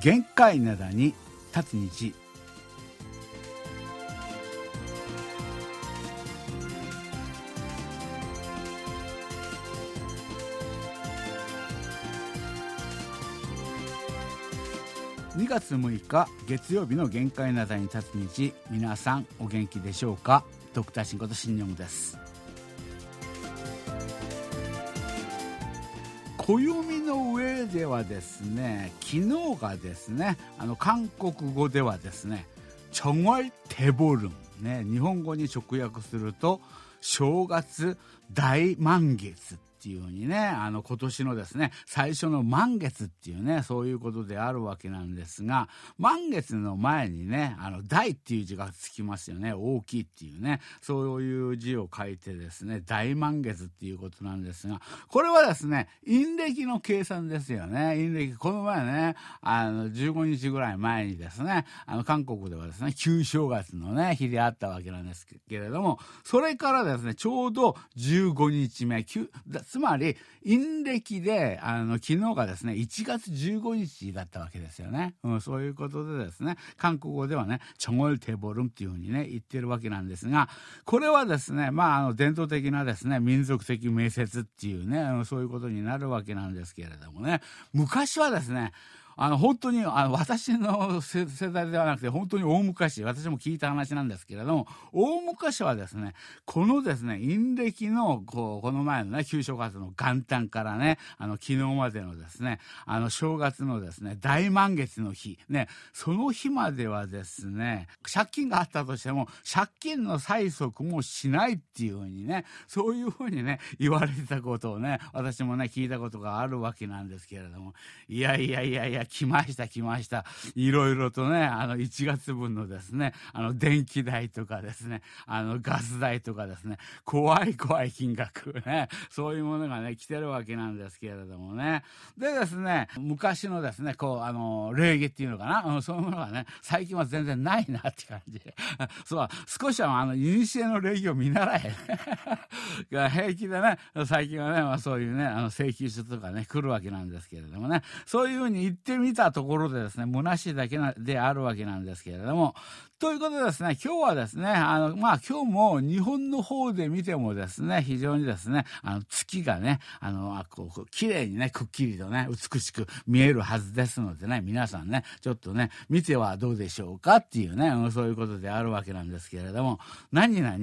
限界灘に立つ日2月6日月曜日の限界灘に立つ日皆さんお元気でしょうか？ドクターシンこと新日本です。暦の上ではですね昨日がですねあの韓国語ではですねチョゴイテボルンね日本語に直訳すると正月大満月っていうふうにね、あの、今年のですね、最初の満月っていうね、そういうことであるわけなんですが、満月の前にね、あの、大っていう字がつきますよね。大きいっていうね、そういう字を書いてですね、大満月っていうことなんですが、これはですね、陰暦の計算ですよね。陰暦、この前ね、あの、15日ぐらい前にですね、あの、韓国ではですね、旧正月のね、日であったわけなんですけれども、それからですね、ちょうど15日目、つまり、陰暦で、あの、昨日がですね、1月15日だったわけですよね。うん、そういうことでですね、韓国語ではね、チョゴルテボルンっていうふうにね、言ってるわけなんですが、これはですね、まあ、あの、伝統的なですね、民族的名説っていうね、そういうことになるわけなんですけれどもね、昔はですね、あの本当にあの私の世代ではなくて本当に大昔私も聞いた話なんですけれども大昔はですねこのですね陰暦のこうこの前のね旧正月の元旦からねあの昨日までのですねあの正月のですね大満月の日ねその日まではですね借金があったとしても借金の催促もしないっていうふうにねそういうふうにね言われてたことをね私もね聞いたことがあるわけなんですけれどもいやいやいやいや来ました来ました。いろいろとねあの1月分のですねあの電気代とかですねあのガス代とかですね怖い怖い金額ね そういうものがね来てるわけなんですけれどもね。でですね昔のですねこうあの礼儀っていうのかな、うん、そういうものがね最近は全然ないなって感じ。そう少しはあの古の礼儀を見習え。が平気でね最近はね、まあ、そういうねあの請求書とかね来るわけなんですけれどもね。そういうふうに言ってみたところでですね、虚しいだけなであるわけなんですけれども、ということでですね、今日はですね、あの、まあ、今日も日本の方で見てもですね、非常にですね、あの、月がね、あの、あこう、綺麗にね、くっきりとね、美しく見えるはずですのでね、皆さんね、ちょっとね、見てはどうでしょうかっていうね、そういうことであるわけなんですけれども、何々？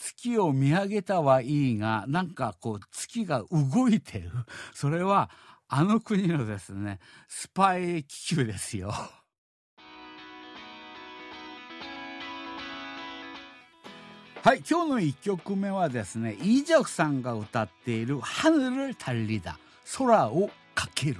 月を見上げたはいいが、なんかこう、月が動いてる。それは、あの国のですね、スパイ気球ですよ。はい、今日の1曲目はですね、イー・ジョクさんが歌っている「ハヌル・タリダ」空をかける。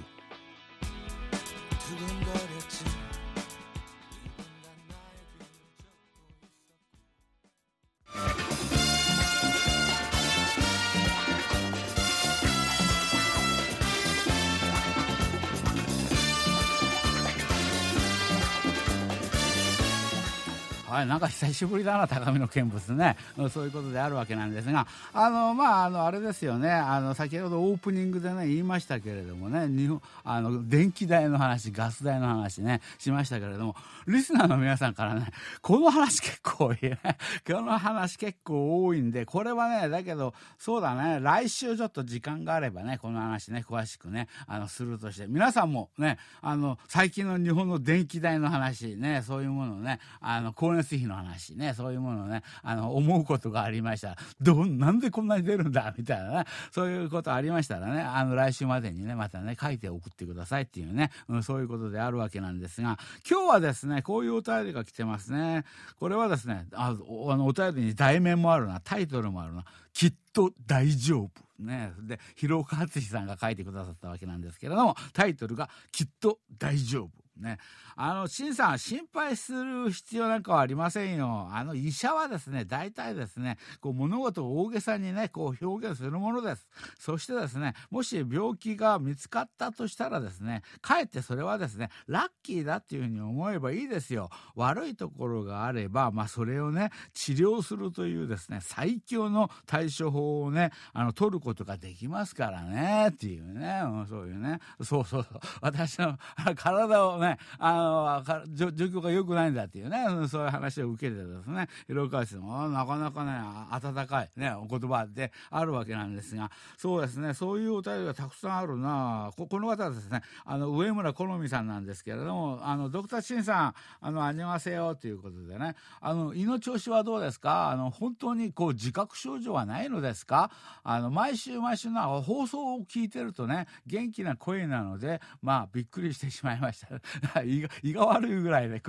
はい、なんか久しぶりだな、高みの見物ね、そういうことであるわけなんですが、あのまあ、あのあれですよね。あの、先ほどオープニングで、ね、言いましたけれどもね、日本あの電気代の話、ガス代の話ね、しましたけれども、リスナーの皆さんからね、この話結構多いね、この話結構多いんで、これはね、だけど、そうだね、来週ちょっと時間があればね、この話ね、詳しくね、あのするとして、皆さんもね、あの最近の日本の電気代の話ね、そういうものをね、あの光熱費の話ね、そういうものをね、あの、思うことがありました。どん、なんでこんなに出るんだみたいなね、そういうことありましたらね、あの、来週までにね、またね、書いて送ってくださいっていうね、うん、そういうことであるわけなんですが、今日はですね、こういうお便りが来てますね。これはですね、ああのお便りに題名もあるな、タイトルもあるな、きっと大丈夫。ね、で広岡敦さんが書いてくださったわけなんですけれどもタイトルが「きっと大丈夫」ね。あの、陳さん、心配する必要なんかはありませんよ。あの、医者はですね、大体ですね、こう、物事を大げさにね、こう、表現するものです。そしてですね、もし病気が見つかったとしたらですね、かえってそれはですね、ラッキーだっていうふうに思えばいいですよ。悪いところがあれば、まあ、それをね、治療するというですね、最強の対処法をね、あの、取ることができますからね、っていうね、うん、そういうね、そうそうそう。私の体をね、ね、あの、状況が良くないんだっていうね、そういう話を受けてですね、広川市の、なかなかね、温かいね、お言葉であるわけなんですが、そうですね、そういうお便りがたくさんあるなここの方はですね、あの、上村好美さんなんですけれども、あの、ドクターシンさん、あの、あにわせよということでね、あの、胃の調子はどうですか？あの、本当にこう、自覚症状はないのですか？あの、毎週毎週の放送を聞いてるとね、元気な声なので、まあ、びっくりしてしまいました。胃が胃が悪いぐらいで、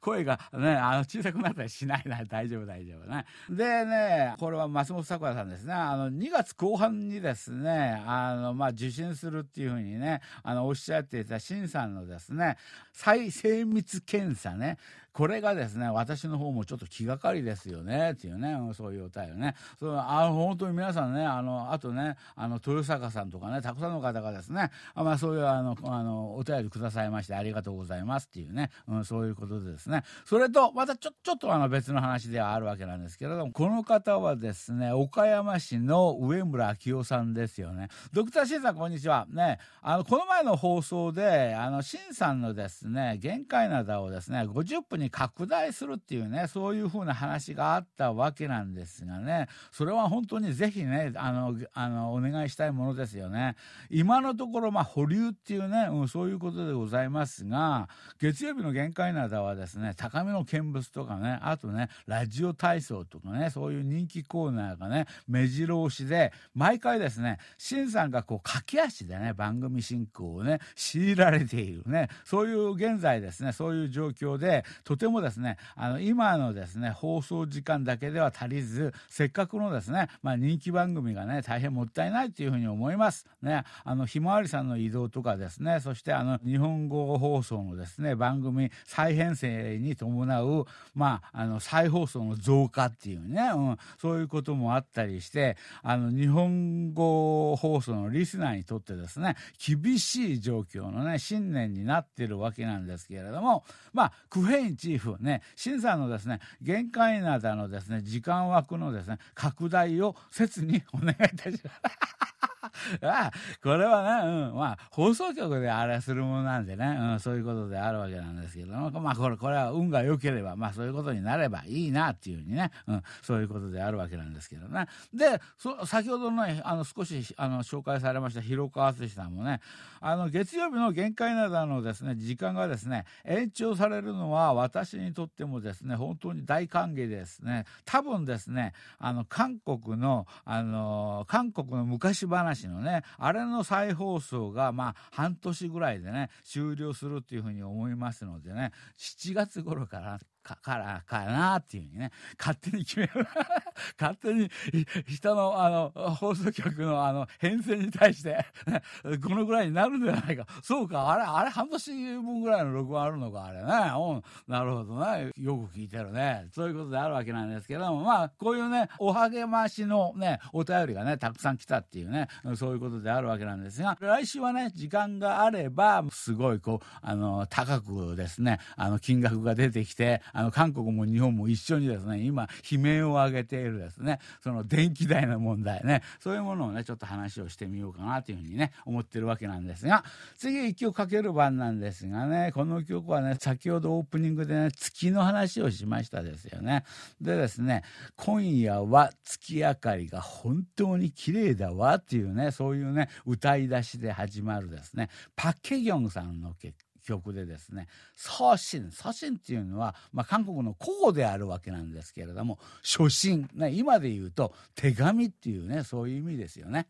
声がね、あの、小さくなったりしないな。大丈夫、大丈夫ね。でね、これは松本さくらさんですね。あの、2月後半にですね、あの、まあ、受診するっていうふうにね、あの、おっしゃっていた新さんのですね、再精密検査ね、これがですね、私の方もちょっと気がかりですよね、っていうね、そういうお便りね。そのあ本当に皆さんね、あの、あとね、あの、豊坂さんとかね、たくさんの方がですね、あまあそういうあの、あの、お便りくださいましてありがとうございますっていうね、うん、そういうことでですね。それと、またちょ、ちょっとあの別の話ではあるわけなんですけれども、この方はですね、岡山市の上村明夫さんですよね。ドクターシンさん、こんにちは。ね、あの、この前の放送で、あの、シンさんのですね、限界灘をですね、50分に拡大するっていうね、そういうふうな話があったわけなんですがね、それは本当にぜひね、あの、あの、お願いしたいものですよね。今のところ、まあ、保留っていうね、うん、そういうことでございますが、月曜日の限界などはですね、高めの見物とかね、あとね、ラジオ体操とかね、そういう人気コーナーがね、目白押しで、毎回ですね、しんさんがこう、駆け足でね、番組進行をね、強いられているね、そういう現在ですね、そういう状況で、とてもですね、あの、今のですね、放送時間だけでは足りず、せっかくのですね、まあ、人気番組がね、大変もったいないというふうに思います。ね、あの、ひまわりさんの移動とかですね、そしてあの、日本語放送のですね、番組再編成に伴う、まあ、あの、再放送の増加っていうね、うん、そういうこともあったりして、あの、日本語放送のリスナーにとってですね、厳しい状況のね、新年になってるわけなんですけれども、まあ、クフェインチーフね、審査のですね、限界などのですね、時間枠のですね、拡大を切にお願いいたします。あこれはね、うん、まあ、放送局であれするものなんでね、うん、そういうことであるわけなんですけども、まあ、これ、これは運が良ければ、まあ、そういうことになればいいなっていうふうにね、うん、そういうことであるわけなんですけどね。で、そ先ほどのね、あの、少し、あの、紹介されました広川敦さんもね、あの、月曜日の限界などのですね、時間がですね、延長されるのは私にとってもですね、本当に大歓迎ですね。多分ですね、あの、韓国の、あの、韓国の昔話のね、あれの再放送が、まあ、半年ぐらいでね、終了するっていうふうに思いますのでね、7月頃からかからかなっていうふうにね、勝手に決める。勝手に人のあの放送局のあの編成に対して、このぐらいになるんじゃないか。そうか、あれ、あれ半年分ぐらいの録音あるのか、あれね。うん、なるほどね。よく聞いてるね。そういうことであるわけなんですけども、まあ、こういうね、おはげましのね、お便りがね、たくさん来たっていうね、そういうことであるわけなんですが、来週はね、時間があれば、すごいこう、あの、高くですね、あの、金額が出てきて、あの、韓国も日本も一緒にですね、今、悲鳴を上げているですね、その電気代の問題ね、そういうものをね、ちょっと話をしてみようかなというふうにね、思ってるわけなんですが、次一曲かける番なんですがね、この曲はね、先ほどオープニングでね、月の話をしましたですよね。でですね、今夜は月明かりが本当に綺麗だわっていうね、そういうね、歌い出しで始まるですね、パッケギョンさんの曲曲でですね、祖神、祖神っていうのは、まあ、韓国の古語であるわけなんですけれども、初心、ね、今で言うと手紙っていうね、そういう意味ですよね。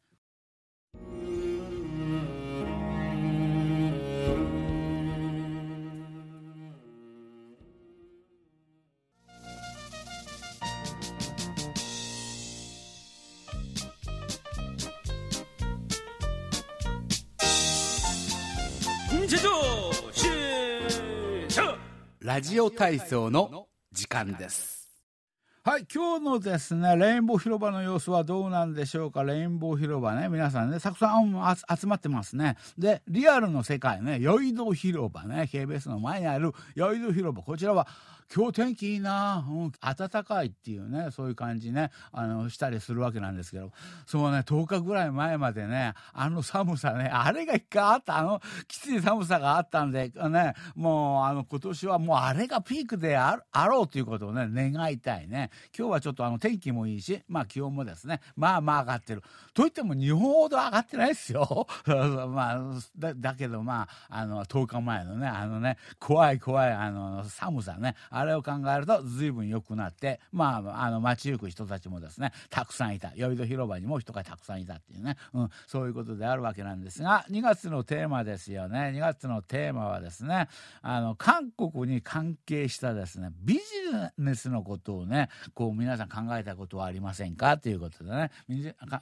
ラジオ体操の時間です。はい、今日のですね、レインボー広場の様子はどうなんでしょうか？レインボー広場ね、皆さんね、たくさん集まってますね。で、リアルの世界ね、ヨイド広場ね、KBS の前にあるヨイド広場、こちらは今日天気いいな、うん、暖かいっていうね、そういう感じね、あの、したりするわけなんですけど、そうね、10日ぐらい前までね、あの寒さね、あれが一回あった、あの、きつい寒さがあったんで、ね、もう、あの、今年はもうあれがピークであろうということをね、願いたいね。今日はちょっとあの、天気もいいし、まあ気温もですね、まあまあ上がってる。といっても日本ほど上がってないですよ。まあ、だだけどまあ、あの、10日前のね、あのね、怖い怖い、あの、寒さね、あれを考えると随分良くなって、まあ、あの、街行く人たちもですね、たくさんいた。酔い戸広場にも人がたくさんいたっていうね、うん、そういうことであるわけなんですが、2月のテーマですよね。2月のテーマはですね、あの、韓国に関係したですね、ビジネスのことをね、こう皆さん考えたことはありませんか？ということでね、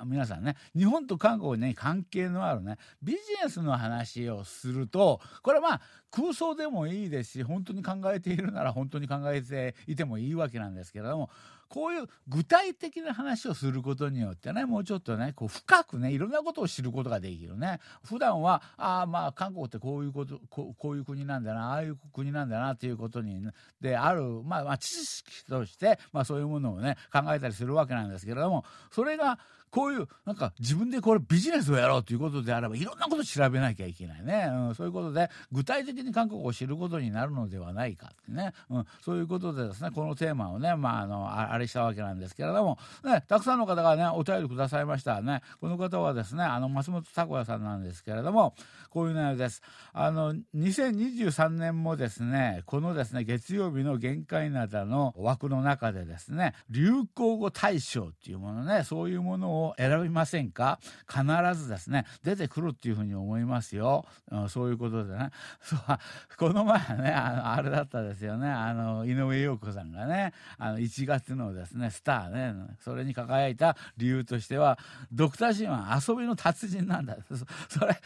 皆さんね、日本と韓国に関係のあるね、ビジネスの話をすると、これまあ、空想でもいいですし、本当に考えているなら本当に考えていてもいいわけなんですけれども、こういう具体的な話をすることによってね、もうちょっとね、こう深くね、いろんなことを知ることができるね。普段は、ああ、まあ、韓国ってこういうこと、こういう国なんだな、ああいう国なんだなっていうことに、である、まあ、まあ、知識として、まあ、そういうものをね、考えたりするわけなんですけれども、それが、こういう、なんか自分でこれビジネスをやろうということであれば、いろんなこと調べなきゃいけないね。うん、そういうことで、具体的に韓国を知ることになるのではないかってね。うん、そういうことでですね、このテーマをね、まあ、あの、あれしたわけなんですけれども、ね、たくさんの方がね、お便りくださいましたね。この方はですね、あの、松本拓也さんなんですけれども、こういう内容です。あの、2023年もですね、このですね、月曜日の限界などの枠の中でですね、流行語大賞っていうものね、そういうものを選びませんか？必ずですね、出てくるっていうふうに思いますよ。うん、そういうことでね。そうこの前ね、あの、あれだったですよね。あの、井上陽子さんがね、あの、1月のですね、スターね、それに輝いた理由としては、ドクターシーンは遊びの達人なんだ。それ、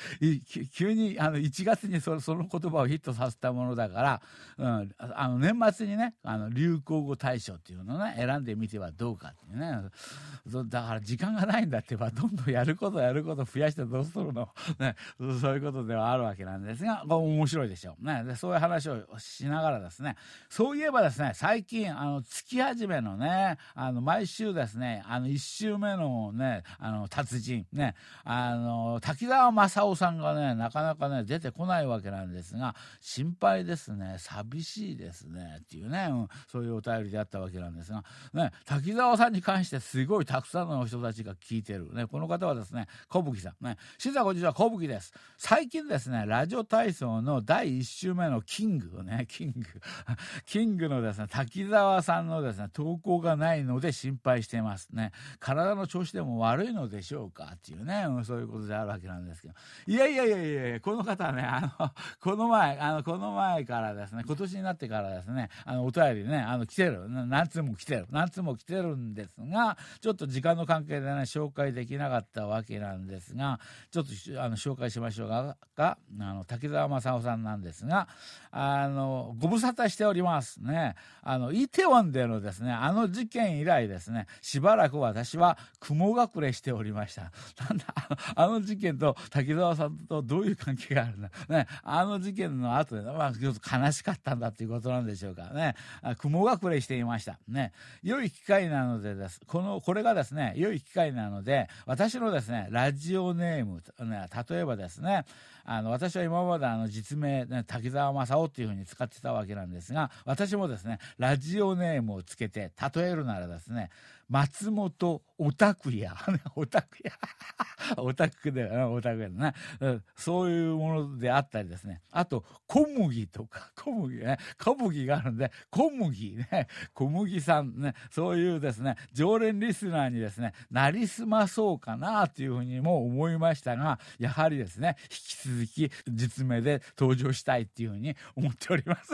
急にあの1月にその言葉をヒットさせたものだから、うん、あの年末にね、あの流行語大賞っていうのをね、選んでみてはどうかっていうね。だから時間がないんだってば、どんどんやることやること増やしてどうするのね、そういうことではあるわけなんですが、面白いでしょう。ね、そういう話をしながらですね、そういえばですね、最近、あの、月始めのね、ねあの、毎週ですね、あの、1週目のね、あの、達人、ね、あの、滝沢正夫さんがね、なかなかね、出てこないわけなんですが、心配ですね、寂しいですね、っていうね、うん、そういうお便りであったわけなんですが、ね、滝沢さんに関してすごいたくさんの人たちが聞いてる。ね、この方はですね、小吹さん。ね、新座こんにちは、小吹です。最近ですね、ラジオ体操の第1週目のキングね、キング。キングのですね、滝沢さんのですね、投稿がないので心配してますね。体の調子でも悪いのでしょうか？っていうね、うん、そういうことであるわけなんですけど。いやいやいやいやこの方ね、あの、この前、あの、この前からですね、今年になってからですね、あの、お便りね、あの、来てる。何通も来てる。何通も来てるんですが、ちょっと時間の関係でね、紹介できなかったわけなんですが、ちょっと、あの、紹介しましょうが、あの、滝沢正夫さんなんですが、あの、ご無沙汰しておりますね。あの、イテウォンでのですね、あの事件以来ですね、しばらく私は雲隠れしておりました。なんだ、あの事件と滝沢さんとどういう関係があるんだ。ね、あの事件の後で、まあ、ちょっと悲しかったんだっていうことなんでしょうかね。雲隠れしていました。ね。良い機会なのでです。この、これがですね、良い機会なので、私のですね、ラジオネーム、ね、例えばですね、あの、私は今まであの、実名、ね、滝沢正夫っていうふうに使ってたわけなんですが、私もですね、ラジオネームをつけて、例えるならですね、松本オタクや。オタクや。オタクだよな、オタクやな。そういうものであったりですね。あと、小麦とか、小麦ね、小麦があるんで、小麦ね、小麦さんね、そういうですね、常連リスナーにですね、なりすまそうかなというふうにも思いましたが、やはりですね、引き続き実名で登場したいっていうふうに思っております。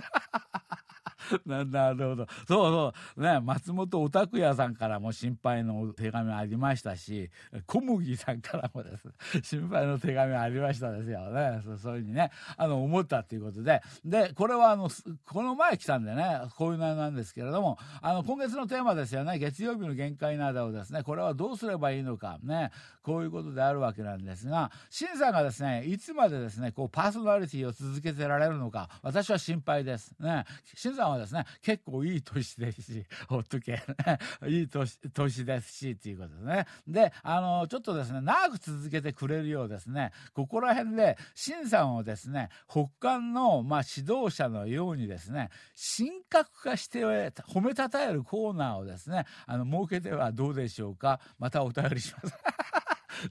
な なるほど。そうそう。ね、松本おたくやさんからも心配の手紙ありましたし、小麦さんからもです。心配の手紙ありましたですよね。そういうふうにね、あの、思ったということで。で、これはあの、この前来たんでね、こういう内容なんですけれども、あの、今月のテーマですよね、月曜日の限界などをですね、これはどうすればいいのか、ね、こういうことであるわけなんですが、シンさんがですね、いつまでですね、こう、パーソナリティを続けてられるのか、私は心配です。ね、シンはですね、結構いい年ですし、ほっとけ、いい年、年ですし、っていうことですね。で、あの、ちょっとですね、長く続けてくれるようですね、ここら辺で、新さんをですね、北韓の、まあ、指導者のようにですね、神格化して褒めたたえるコーナーをですね、あの、設けてはどうでしょうか。またお便りします。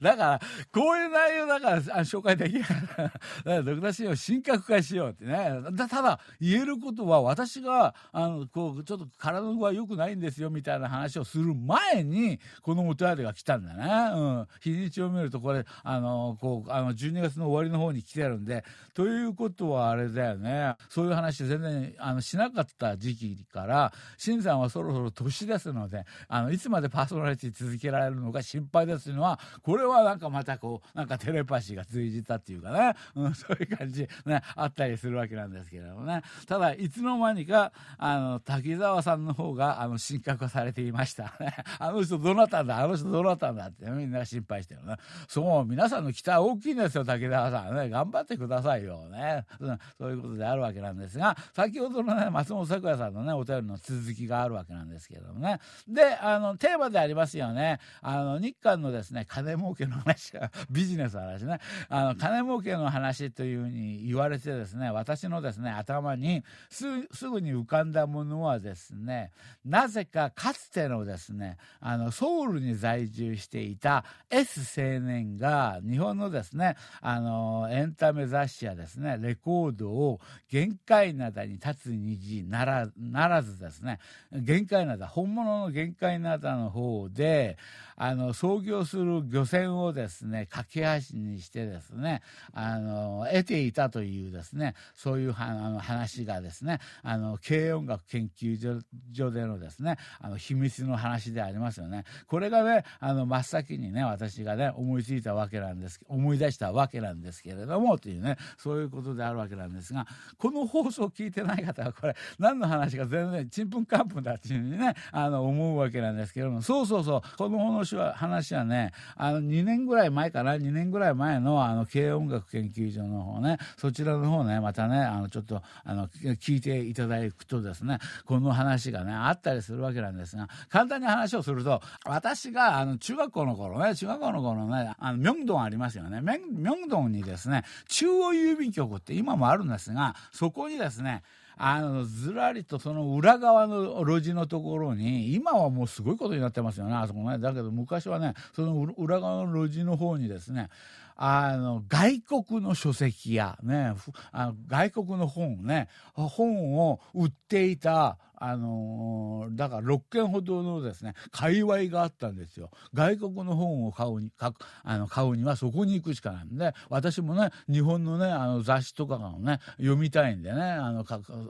だから、こういう内容だから紹介できない。だからドクターシーンを神格化しようってね。ただ、言えることは私が、あの、こう、ちょっと体の具合良くないんですよみたいな話をする前に、このお便りが来たんだね。うん。日にちを見るとこれ、あの、こう、あの、12月の終わりの方に来てるんで、ということはあれだよね。そういう話全然、あの、しなかった時期から、新さんはそろそろ年ですので、あの、いつまでパーソナリティ続けられるのか心配ですというのは、これこれはなんかまたこう、なんかテレパシーが通じたっていうかね、うん、そういう感じ、ね、あったりするわけなんですけれどもね。ただ、いつの間にか、あの、滝沢さんの方が、あの、神格化されていましたね。あの人どなたんだあの人どなたんだってみんな心配してるね。そう、皆さんの期待大きいんですよ、滝沢さんね。頑張ってくださいよね。うん、そういうことであるわけなんですが、先ほどのね、松本咲也さんのね、お便りの続きがあるわけなんですけれどもね。で、あの、テーマでありますよね。あの、日韓のですね、金儲けの話 ビジネスの話ね。あの金儲けの話というふうに言われてですね私のですね頭にすぐに浮かんだものはですねなぜかかつてのですねあのソウルに在住していた S 青年が日本のですねあのエンタメ雑誌やですねレコードを限界灘に立つ虹ならならずですね限界灘本物の限界灘の方であの創業する漁船をですね架け橋にしてですねあの得ていたというですねそういうあの話がですねあの軽音楽研究所でのですねあの秘密の話でありますよね。これがねあの真っ先にね私がね思いついたわけなんです思い出したわけなんですけれどもというねそういうことであるわけなんですがこの放送を聞いてない方はこれ何の話か全然ちんぷんかんぷんだっていうふうにねあの思うわけなんですけれどもそうそうそうこの話は話はねあの2年ぐらい前かな？2年ぐらい前のあの軽音楽研究所の方ね。そちらの方ねまたねあのちょっとあの聞いていただくとですねこの話がねあったりするわけなんですが簡単に話をすると私があの中学校の頃ね中学校の頃ねあの明洞ありますよね。明洞にですね中央郵便局って今もあるんですがそこにですねあのずらりとその裏側の路地のところに今はもうすごいことになってますよねあそこね。だけど昔はねその裏側の路地の方にですねあの外国の書籍や、ね、あの外国の本ね本を売っていたあのー、だから6軒ほどのですね界隈があったんですよ。外国の本を買うに買あの買うにはそこに行くしかないんで私もね日本のねあの雑誌とかをね読みたいんでねあの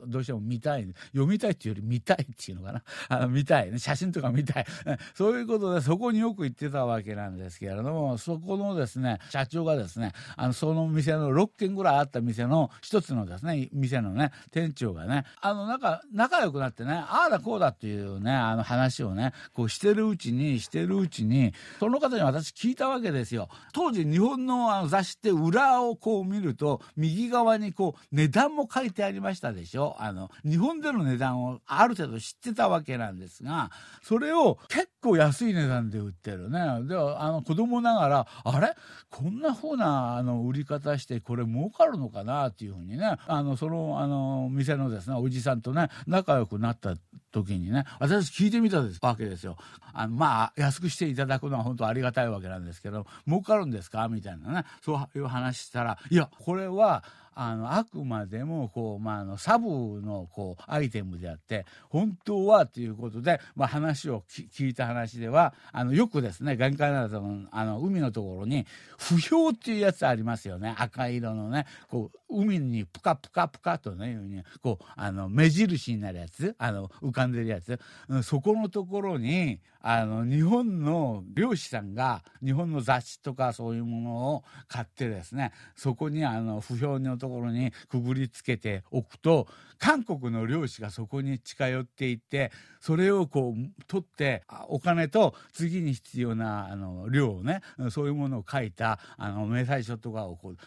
どうしても見たい読みたいっていうより見たいっていうのかな。あの見たいね。写真とか見たい。そういうことでそこによく行ってたわけなんですけれどもそこのですね社長がですねあのその店の6軒ぐらいあった店の一つのですね店のね店長がねあの仲仲良くなってってねああだこうだっていうねあの話をねこうしてるうちにしてるうちにその方に私聞いたわけですよ。当時日本のあの雑誌って裏をこう見ると右側にこう値段も書いてありましたでしょ。あの日本での値段をある程度知ってたわけなんですがそれを結構安い値段で売ってるね。であの子供ながらあれ？こんな風なあの売り方してこれ儲かるのかなっていうふうにね。あのそのあの店のですねおじさんとね仲良くなった時にね私聞いてみたわけですよ。あのまあ安くしていただくのは本当ありがたいわけなんですけど儲かるんですか？みたいなね。そういう話したらいやこれはあのあくまでもこう、まあ、のサブのこうアイテムであって本当はということで、まあ、話を聞いた話ではあのよくですね眼科などのあの海のところに不評っていうやつありますよね。赤色のねこう海にプカプカプカとねこうあの目印になるやつあの浮かんでるやつ、そこのところにあの日本の漁師さんが日本の雑誌とかそういうものを買ってですねそこにあの不評のところにくぐりつけておくと韓国の漁師がそこに近寄っていってそれをこう取ってお金と次に必要なあの量をねそういうものを書いたあの明細書とかをこう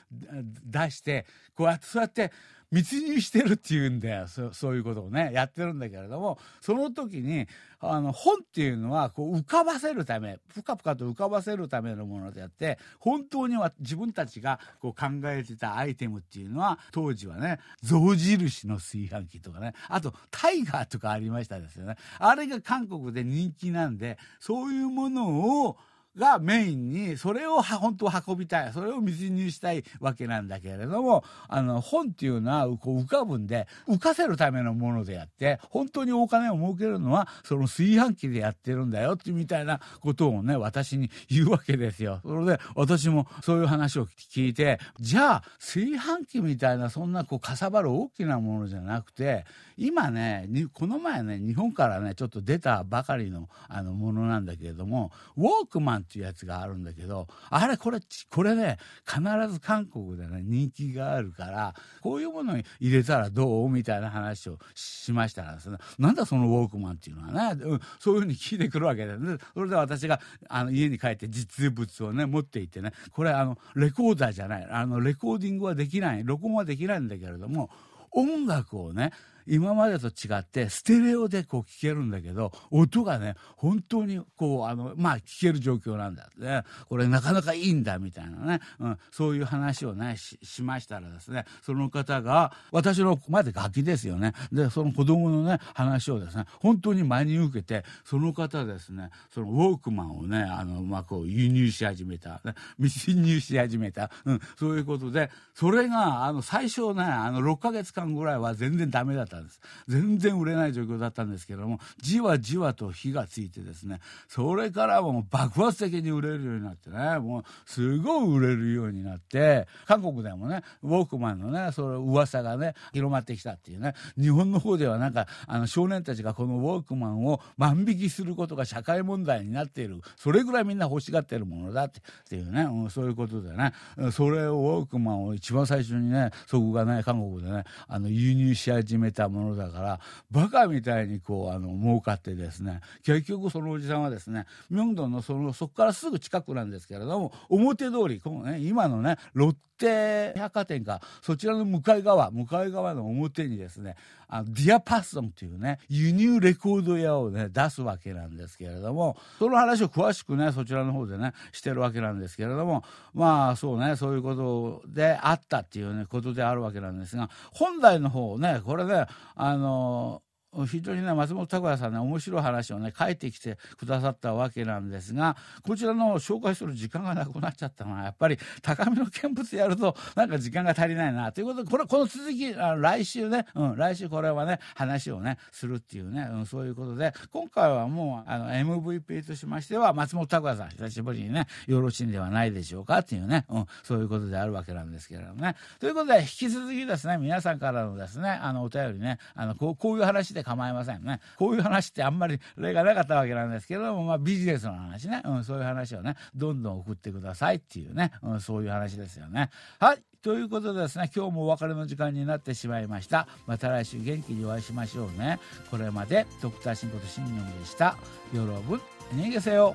出してこうやってそうやって密入してるっていうんだよ。そそういうことをねやってるんだけれどもその時にあの本っていうのはこう浮かばせるためぷかぷかと浮かばせるためのものであって本当には自分たちがこう考えてたアイテムっていうのは当時はね象印の炊飯器とかねあとタイガーとかありましたですよね。あれが韓国で人気なんでそういうものをがメインにそれを本当運びたいそれを密入したいわけなんだけれどもあの本っていうのはこう浮かぶんで浮かせるためのものであって本当にお金を儲けるのはその炊飯器でやってるんだよってみたいなことをね私に言うわけですよ。それで私もそういう話を聞いてじゃあ炊飯器みたいなそんなこうかさばる大きなものじゃなくて今ねこの前ね日本からねちょっと出たばかりのあのものなんだけれどもウォークマンっていうやつがあるんだけどあれこれこれね必ず韓国でね人気があるからこういうものに入れたらどうみたいな話をしましたらですねなんだそのウォークマンっていうのはね、うん、そういうふうに聞いてくるわけでねそれで私があの家に帰って実物をね持っていってねこれあのレコーダーじゃないあのレコーディングはできない録音はできないんだけれども音楽をね今までと違ってステレオでこう聞けるんだけど音がね本当にこうあのまあ聞ける状況なんだね。これなかなかいいんだみたいなね、うん、そういう話をねしましたらですねその方が私のまでガキですよね。でその子供のね話をですね本当に真に受けてその方ですねそのウォークマンをねあの、まあ、こう輸入し始めた、ね、密入し始めた、うん、そういうことでそれがあの最初ねあの6ヶ月間ぐらいは全然ダメだった。たんです。全然売れない状況だったんですけどもじわじわと火がついてですねそれからもう爆発的に売れるようになってねもうすごい売れるようになって韓国でもねウォークマンのねその噂がね広まってきたっていうね日本の方ではなんかあの少年たちがこのウォークマンを万引きすることが社会問題になっているそれぐらいみんな欲しがってるものだっていうね、うん、そういうことでねそれをウォークマンを一番最初にねそこがね韓国でねあの輸入し始めたものだからバカみたいにこうあの儲かってですね結局そのおじさんはですね明洞のそのそこからすぐ近くなんですけれども表通りこの、ね、今のねロッテ百貨店かそちらの向かい側向かい側の表にですねあのディアパッソンというね輸入レコード屋をね出すわけなんですけれどもその話を詳しくねそちらの方でねしてるわけなんですけれどもまあそうねそういうことであったっていうねことであるわけなんですが本来の方ねこれねあの非常にね松本拓也さんね面白い話をね書いてきてくださったわけなんですがこちらの紹介する時間がなくなっちゃったのはやっぱり高めの見物やるとなんか時間が足りないなということでこれこの続きあの来週ね、うん、来週これはね話をねするっていうね、うん、そういうことで今回はもうあの MVP としましては松本拓也さん久しぶりにねよろしいんではないでしょうかっていうね、うん、そういうことであるわけなんですけれどもね。ということで引き続きですね皆さんからのですねあのお便りねあのこうこういう話でで構いませんね。こういう話ってあんまり例がなかったわけなんですけども、まあ、ビジネスの話ね、うん、そういう話をねどんどん送ってくださいっていうね、うん、そういう話ですよね。はい。ということでですね今日もお別れの時間になってしまいました。また来週元気にお会いしましょうね。これまでドクターシンことシンニョンでした。よろぶん逃げせよ。